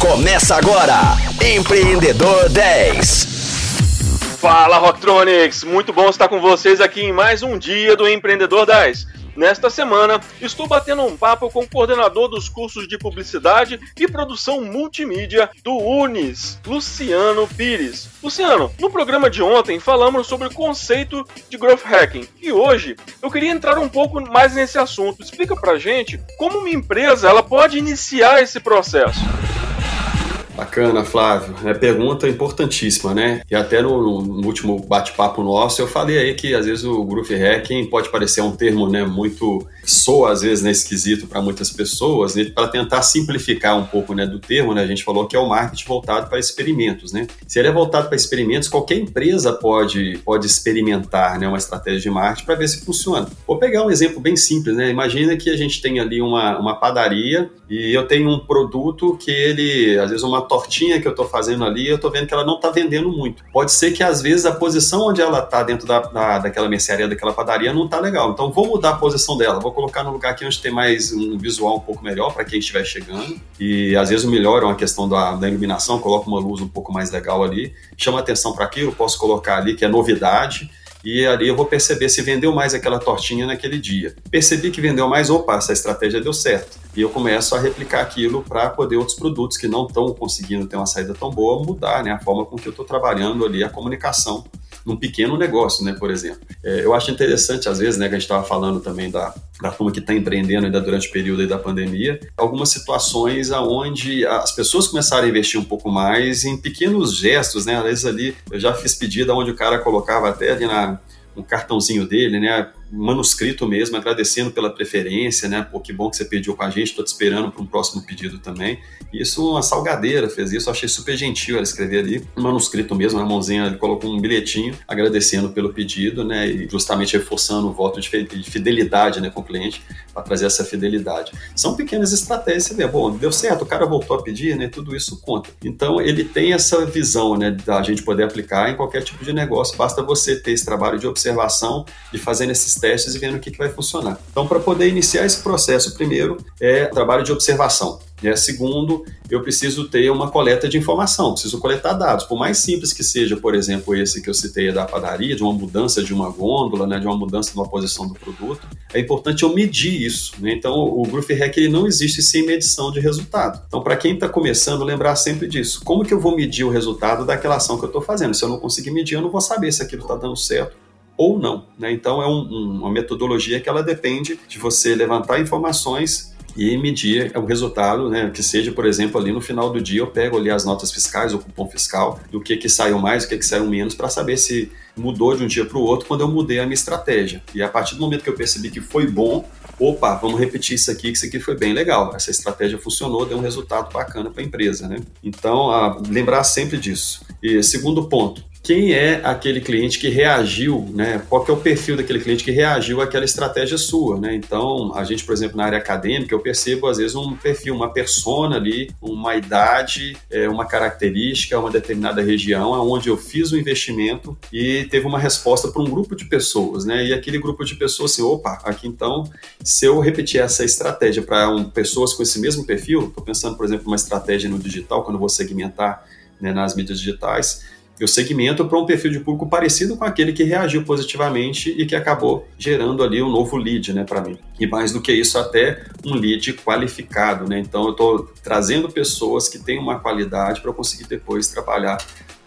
Começa agora, Empreendedor 10. Fala Rocktronics, muito bom estar com vocês aqui em mais um dia do Empreendedor 10. Nesta semana, estou batendo um papo com o coordenador dos cursos de publicidade e produção multimídia do Unis, Luciano Pires. Luciano, no programa de ontem falamos sobre o conceito de growth hacking e hoje eu queria entrar um pouco mais nesse assunto. Explica pra gente como uma empresa ela pode iniciar esse processo. Bacana, Flávio. É pergunta importantíssima, né? E até no, no último bate-papo nosso eu falei aí que às vezes o Groove Hacking pode parecer um termo, né, muito soa às vezes né, esquisito para muitas pessoas, né, para tentar simplificar um pouco, né, do termo, né? A gente falou que é o marketing voltado para experimentos, né? Se ele é voltado para experimentos, qualquer empresa pode pode experimentar, né, uma estratégia de marketing para ver se funciona. Vou pegar um exemplo bem simples, né? Imagina que a gente tem ali uma, uma padaria e eu tenho um produto que ele, às vezes uma tortinha que eu estou fazendo ali, eu estou vendo que ela não está vendendo muito. Pode ser que às vezes a posição onde ela está dentro da, da, daquela mercearia, daquela padaria, não está legal. Então vou mudar a posição dela, vou colocar no lugar aqui onde tem mais um visual um pouco melhor para quem estiver chegando. E às vezes é uma questão da, da iluminação, coloco uma luz um pouco mais legal ali, chama atenção para aquilo, posso colocar ali que é novidade e ali eu vou perceber se vendeu mais aquela tortinha naquele dia. Percebi que vendeu mais, opa, essa estratégia deu certo. E eu começo a replicar aquilo para poder outros produtos que não estão conseguindo ter uma saída tão boa mudar né, a forma com que eu estou trabalhando ali a comunicação num pequeno negócio, né, por exemplo. É, eu acho interessante, às vezes, né, que a gente estava falando também da, da turma que está empreendendo ainda durante o período da pandemia, algumas situações aonde as pessoas começaram a investir um pouco mais em pequenos gestos, né, às vezes ali, eu já fiz pedido onde o cara colocava até ali na um cartãozinho dele, né? Manuscrito mesmo, agradecendo pela preferência, né? Pô, que bom que você pediu com a gente, estou te esperando para um próximo pedido também. Isso, uma salgadeira fez isso, achei super gentil ela escrever ali, manuscrito mesmo, na mãozinha, ele colocou um bilhetinho agradecendo pelo pedido, né? E justamente reforçando o voto de fidelidade, né, com o cliente, para trazer essa fidelidade. São pequenas estratégias, você vê, bom, deu certo, o cara voltou a pedir, né? Tudo isso conta. Então, ele tem essa visão, né, da gente poder aplicar em qualquer tipo de negócio, basta você ter esse trabalho de observação, de fazer nesses testes e vendo o que, que vai funcionar. Então, para poder iniciar esse processo, primeiro é trabalho de observação. É, segundo, eu preciso ter uma coleta de informação, preciso coletar dados. Por mais simples que seja, por exemplo, esse que eu citei da padaria, de uma mudança de uma gôndola, né, de uma mudança de uma posição do produto, é importante eu medir isso. Né? Então, o Groove Hack ele não existe sem medição de resultado. Então, para quem está começando, lembrar sempre disso. Como que eu vou medir o resultado daquela ação que eu estou fazendo? Se eu não conseguir medir, eu não vou saber se aquilo está dando certo ou não. Né? Então, é um, um, uma metodologia que ela depende de você levantar informações e medir o resultado, né, que seja, por exemplo, ali no final do dia eu pego ali as notas fiscais, o cupom fiscal, do que que saiu mais, o que que saiu menos, para saber se mudou de um dia para o outro quando eu mudei a minha estratégia. E a partir do momento que eu percebi que foi bom, opa, vamos repetir isso aqui, que isso aqui foi bem legal. Essa estratégia funcionou, deu um resultado bacana para a empresa, né? Então, a, lembrar sempre disso. E segundo ponto, quem é aquele cliente que reagiu, né? Qual é o perfil daquele cliente que reagiu àquela estratégia sua, né? Então, a gente, por exemplo, na área acadêmica, eu percebo às vezes um perfil, uma persona ali, uma idade, é, uma característica, uma determinada região, onde eu fiz o um investimento e teve uma resposta para um grupo de pessoas, né? E aquele grupo de pessoas, assim, opa, aqui então, se eu repetir essa estratégia para um, pessoas com esse mesmo perfil, estou pensando, por exemplo, uma estratégia no digital, quando eu vou segmentar né, nas mídias digitais, eu segmento para um perfil de público parecido com aquele que reagiu positivamente e que acabou gerando ali um novo lead, né, para mim. E mais do que isso, até um lead qualificado, né? Então eu estou trazendo pessoas que têm uma qualidade para eu conseguir depois trabalhar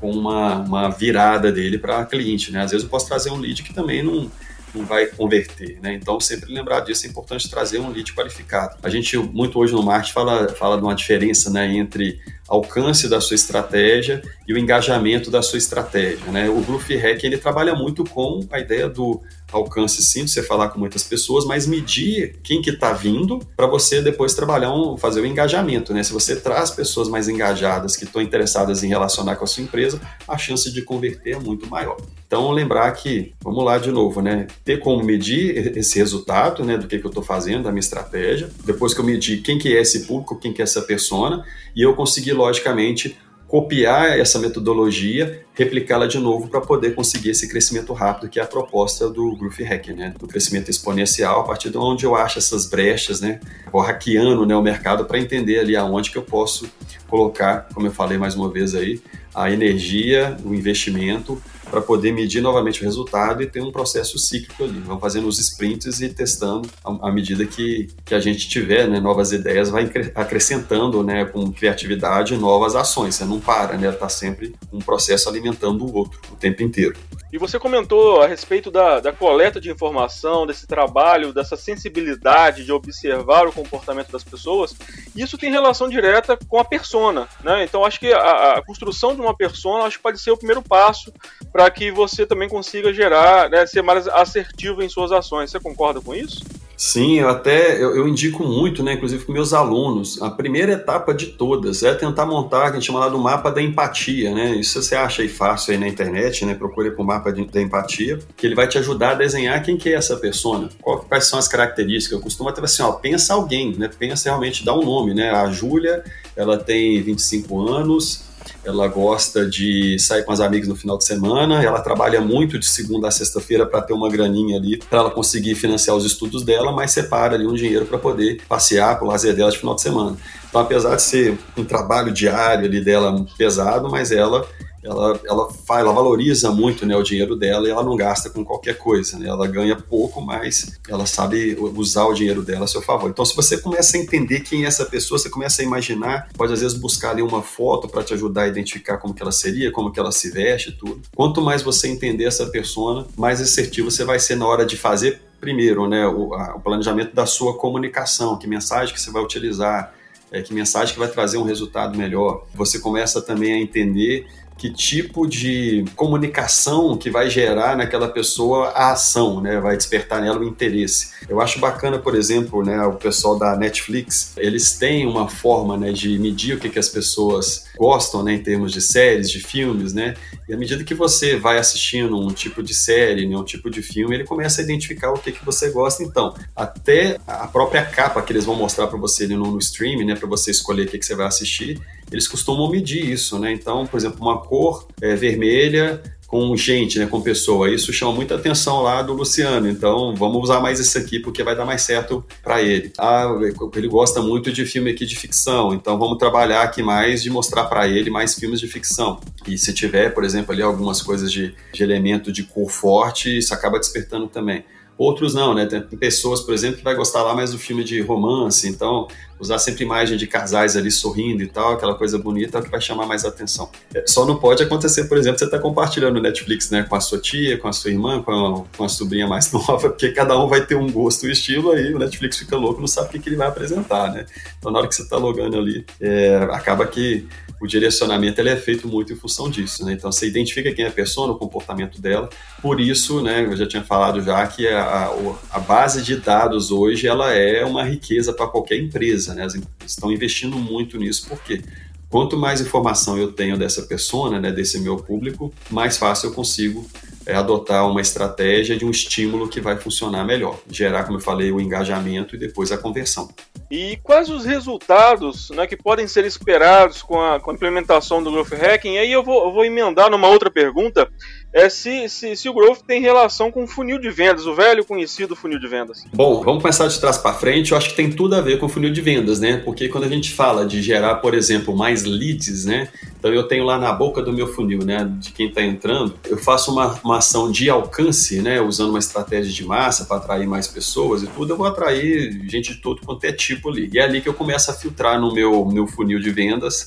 com uma, uma virada dele para cliente, né? Às vezes eu posso trazer um lead que também não não vai converter, né? Então, sempre lembrar disso, é importante trazer um lead qualificado. A gente, muito hoje no marketing, fala, fala de uma diferença, né, entre alcance da sua estratégia e o engajamento da sua estratégia, né? O Groove Hack, ele trabalha muito com a ideia do alcance sim, você falar com muitas pessoas, mas medir quem que está vindo para você depois trabalhar, um, fazer o engajamento, né? Se você traz pessoas mais engajadas que estão interessadas em relacionar com a sua empresa, a chance de converter é muito maior. Então, lembrar que, vamos lá de novo, né? Ter como medir esse resultado, né? Do que, que eu estou fazendo, da minha estratégia. Depois que eu medir quem que é esse público, quem que é essa persona, e eu conseguir, logicamente, copiar essa metodologia, replicá-la de novo para poder conseguir esse crescimento rápido, que é a proposta do Growth Hacker, né? Do crescimento exponencial, a partir de onde eu acho essas brechas, né? Vou hackeando né, o mercado para entender ali aonde que eu posso colocar, como eu falei mais uma vez aí, a energia, o investimento para poder medir novamente o resultado e ter um processo cíclico ali. Vamos fazendo os sprints e testando à medida que, que a gente tiver né, novas ideias, vai acrescentando né, com criatividade novas ações. Você não para, né? Está sempre um processo alimentando o outro o tempo inteiro. E você comentou a respeito da, da coleta de informação, desse trabalho, dessa sensibilidade de observar o comportamento das pessoas. Isso tem relação direta com a persona, né? Então acho que a, a construção de uma persona acho que pode ser o primeiro passo para que você também consiga gerar, né, ser mais assertivo em suas ações. Você concorda com isso? Sim, eu até eu, eu, indico muito, né, inclusive com meus alunos, a primeira etapa de todas é tentar montar, a gente chama lá do mapa da empatia, né? Isso você acha aí fácil aí na internet, né? Procure por mapa de, da empatia, que ele vai te ajudar a desenhar quem que é essa qual, quais são as características. Eu costumo até assim, ó, pensa alguém, né? Pensa realmente, dá um nome, né? A Júlia, ela tem 25 anos, ela gosta de sair com as amigas no final de semana, ela trabalha muito de segunda a sexta-feira para ter uma graninha ali, para ela conseguir financiar os estudos dela, mas separa ali um dinheiro para poder passear com o lazer dela de final de semana. Então, apesar de ser um trabalho diário ali dela pesado, mas ela ela, ela, faz, ela valoriza muito né, o dinheiro dela e ela não gasta com qualquer coisa. Né? Ela ganha pouco, mas ela sabe usar o dinheiro dela a seu favor. Então, se você começa a entender quem é essa pessoa, você começa a imaginar, pode às vezes buscar ali uma foto para te ajudar a identificar como que ela seria, como que ela se veste, tudo. Quanto mais você entender essa persona, mais assertivo você vai ser na hora de fazer primeiro, né, o, a, o planejamento da sua comunicação, que mensagem que você vai utilizar, é, que mensagem que vai trazer um resultado melhor. Você começa também a entender que tipo de comunicação que vai gerar naquela pessoa a ação, né? Vai despertar nela o interesse. Eu acho bacana, por exemplo, né, o pessoal da Netflix, eles têm uma forma, né, de medir o que, que as pessoas gostam, né, em termos de séries, de filmes, né? E à medida que você vai assistindo um tipo de série, né, um tipo de filme, ele começa a identificar o que, que você gosta. Então, até a própria capa que eles vão mostrar para você no, no stream, né, para você escolher o que, que você vai assistir, eles costumam medir isso, né? Então, por exemplo, uma cor é, vermelha com gente, né, com pessoa. Isso chama muita atenção lá do Luciano. Então, vamos usar mais esse aqui porque vai dar mais certo para ele. Ah, ele gosta muito de filme aqui de ficção. Então, vamos trabalhar aqui mais de mostrar para ele mais filmes de ficção. E se tiver, por exemplo, ali algumas coisas de, de elemento de cor forte, isso acaba despertando também. Outros não, né? Tem pessoas, por exemplo, que vai gostar lá mais do filme de romance, então usar sempre imagem de casais ali sorrindo e tal, aquela coisa bonita é o que vai chamar mais atenção. É, só não pode acontecer, por exemplo, você está compartilhando o Netflix, né, com a sua tia, com a sua irmã, com a, com a sobrinha mais nova, porque cada um vai ter um gosto e um estilo, aí o Netflix fica louco, não sabe o que, que ele vai apresentar, né? Então na hora que você está logando ali, é, acaba que o direcionamento ele é feito muito em função disso, né? Então você identifica quem é a pessoa, o comportamento dela. Por isso, né, eu já tinha falado já que a, a base de dados hoje ela é uma riqueza para qualquer empresa, né? Estão investindo muito nisso, porque quanto mais informação eu tenho dessa pessoa, né, desse meu público, mais fácil eu consigo é adotar uma estratégia de um estímulo que vai funcionar melhor, gerar, como eu falei, o engajamento e depois a conversão. E quais os resultados né, que podem ser esperados com a, com a implementação do Growth Hacking? E aí eu vou, eu vou emendar numa outra pergunta, é se, se, se, o Growth tem relação com o funil de vendas, o velho conhecido funil de vendas. Bom, vamos começar de trás para frente, eu acho que tem tudo a ver com o funil de vendas, né? Porque quando a gente fala de gerar, por exemplo, mais leads, né? Então eu tenho lá na boca do meu funil, né, de quem está entrando, eu faço uma, uma ação de alcance, né, usando uma estratégia de massa para atrair mais pessoas e tudo, eu vou atrair gente de todo quanto é tipo ali. E é ali que eu começo a filtrar no meu, meu funil de vendas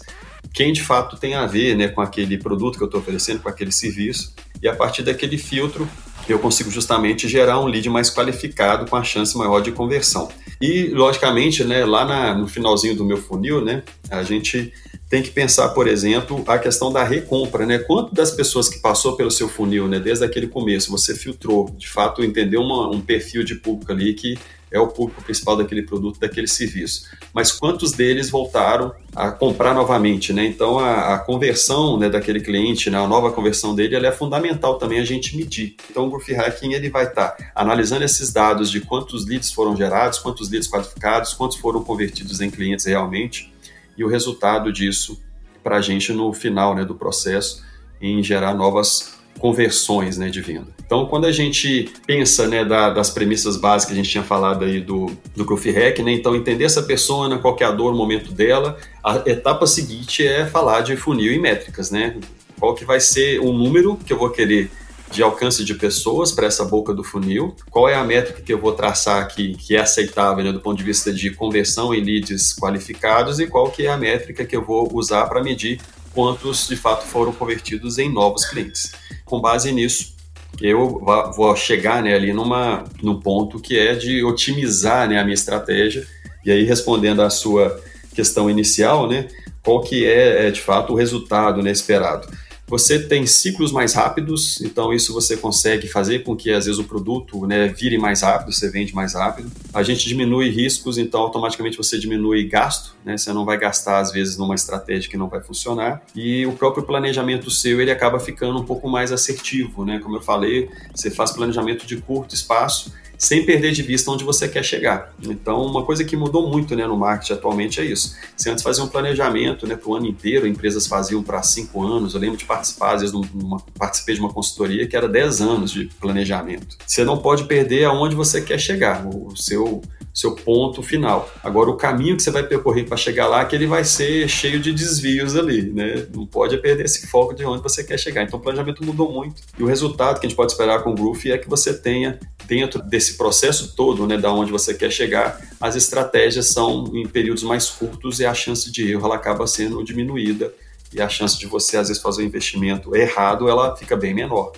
quem de fato tem a ver né, com aquele produto que eu estou oferecendo, com aquele serviço, e a partir daquele filtro eu consigo justamente gerar um lead mais qualificado com a chance maior de conversão. E, logicamente, né, lá na, no finalzinho do meu funil, né, a gente tem que pensar, por exemplo, a questão da recompra, né? Quanto das pessoas que passou pelo seu funil, né, desde aquele começo, você filtrou, de fato, entendeu uma, um perfil de público ali que é o público principal daquele produto, daquele serviço. Mas quantos deles voltaram a comprar novamente, né? Então a, a conversão né, daquele cliente, né, a nova conversão dele, ela é fundamental também a gente medir. Então o Growth Hacking ele vai estar tá analisando esses dados de quantos leads foram gerados, quantos leads qualificados, quantos foram convertidos em clientes realmente, e o resultado disso para a gente no final né, do processo em gerar novas conversões né, de venda. Então, quando a gente pensa né, da, das premissas básicas que a gente tinha falado aí do, do Growth Hack, né, então entender essa persona, qual é a dor, o momento dela, a etapa seguinte é falar de funil e métricas, né? Qual que vai ser o número que eu vou querer de alcance de pessoas para essa boca do funil, qual é a métrica que eu vou traçar aqui que é aceitável né, do ponto de vista de conversão em leads qualificados e qual que é a métrica que eu vou usar para medir quantos de fato foram convertidos em novos clientes. Com base nisso, eu vou chegar né, ali numa, num ponto que é de otimizar né, a minha estratégia. E aí, respondendo à sua questão inicial, né, qual que é, é de fato o resultado né, esperado? Você tem ciclos mais rápidos, então isso você consegue fazer com que às vezes o produto né, vire mais rápido, você vende mais rápido. A gente diminui riscos, então automaticamente você diminui gasto, né? Você não vai gastar às vezes numa estratégia que não vai funcionar. E o próprio planejamento seu ele acaba ficando um pouco mais assertivo, né? Como eu falei, você faz planejamento de curto espaço sem perder de vista onde você quer chegar. Então, uma coisa que mudou muito né, no marketing atualmente é isso. Você antes fazia um planejamento né, para o ano inteiro, empresas faziam para cinco anos. Eu lembro de participar, às vezes, numa, participei de uma consultoria que era 10 anos de planejamento. Você não pode perder aonde você quer chegar, o seu seu ponto final. Agora, o caminho que você vai percorrer para chegar lá, que ele vai ser cheio de desvios ali, né? Não pode perder esse foco de onde você quer chegar. Então, o planejamento mudou muito. E o resultado que a gente pode esperar com o Groove é que você tenha, dentro desse processo todo, né, da onde você quer chegar, as estratégias são em períodos mais curtos e a chance de erro ela acaba sendo diminuída e a chance de você, às vezes, fazer um investimento errado, ela fica bem menor.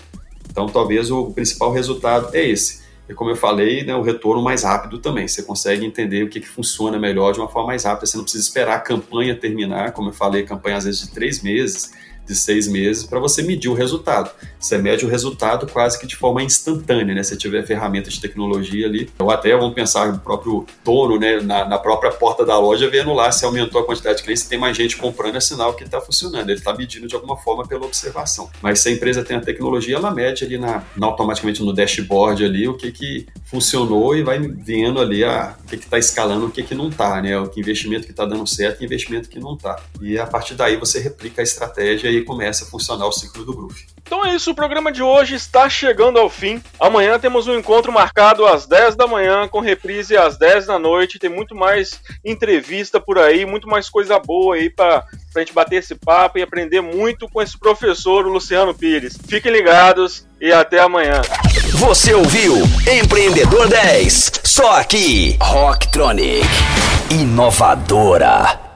Então, talvez o principal resultado é esse e como eu falei, né, o retorno mais rápido também. Você consegue entender o que, que funciona melhor de uma forma mais rápida. Você não precisa esperar a campanha terminar, como eu falei, campanha às vezes de três meses de seis meses para você medir o resultado. Você mede o resultado quase que de forma instantânea, né? Se tiver ferramentas de tecnologia ali, ou até vamos pensar no próprio dono, né? Na, na, própria porta da loja, vendo lá se aumentou a quantidade de clientes, se tem mais gente comprando, é sinal que está funcionando. Ele está medindo de alguma forma pela observação. Mas se a empresa tem a tecnologia, ela mede ali na, na automaticamente no dashboard ali o que que funcionou e vai vendo ali a, o que está escalando, o que que não está, né? O que investimento que está dando certo e investimento que não está. E a partir daí você replica a estratégia aí começa a funcionar o ciclo do Groove. Então é isso, o programa de hoje está chegando ao fim. Amanhã temos um encontro marcado às 10 da manhã, com reprise às 10 da noite. Tem muito mais entrevista por aí, muito mais coisa boa aí para a gente bater esse papo e aprender muito com esse professor, o Luciano Pires. Fiquem ligados e até amanhã. Você ouviu Empreendedor 10, só aqui, Rocktronic, inovadora.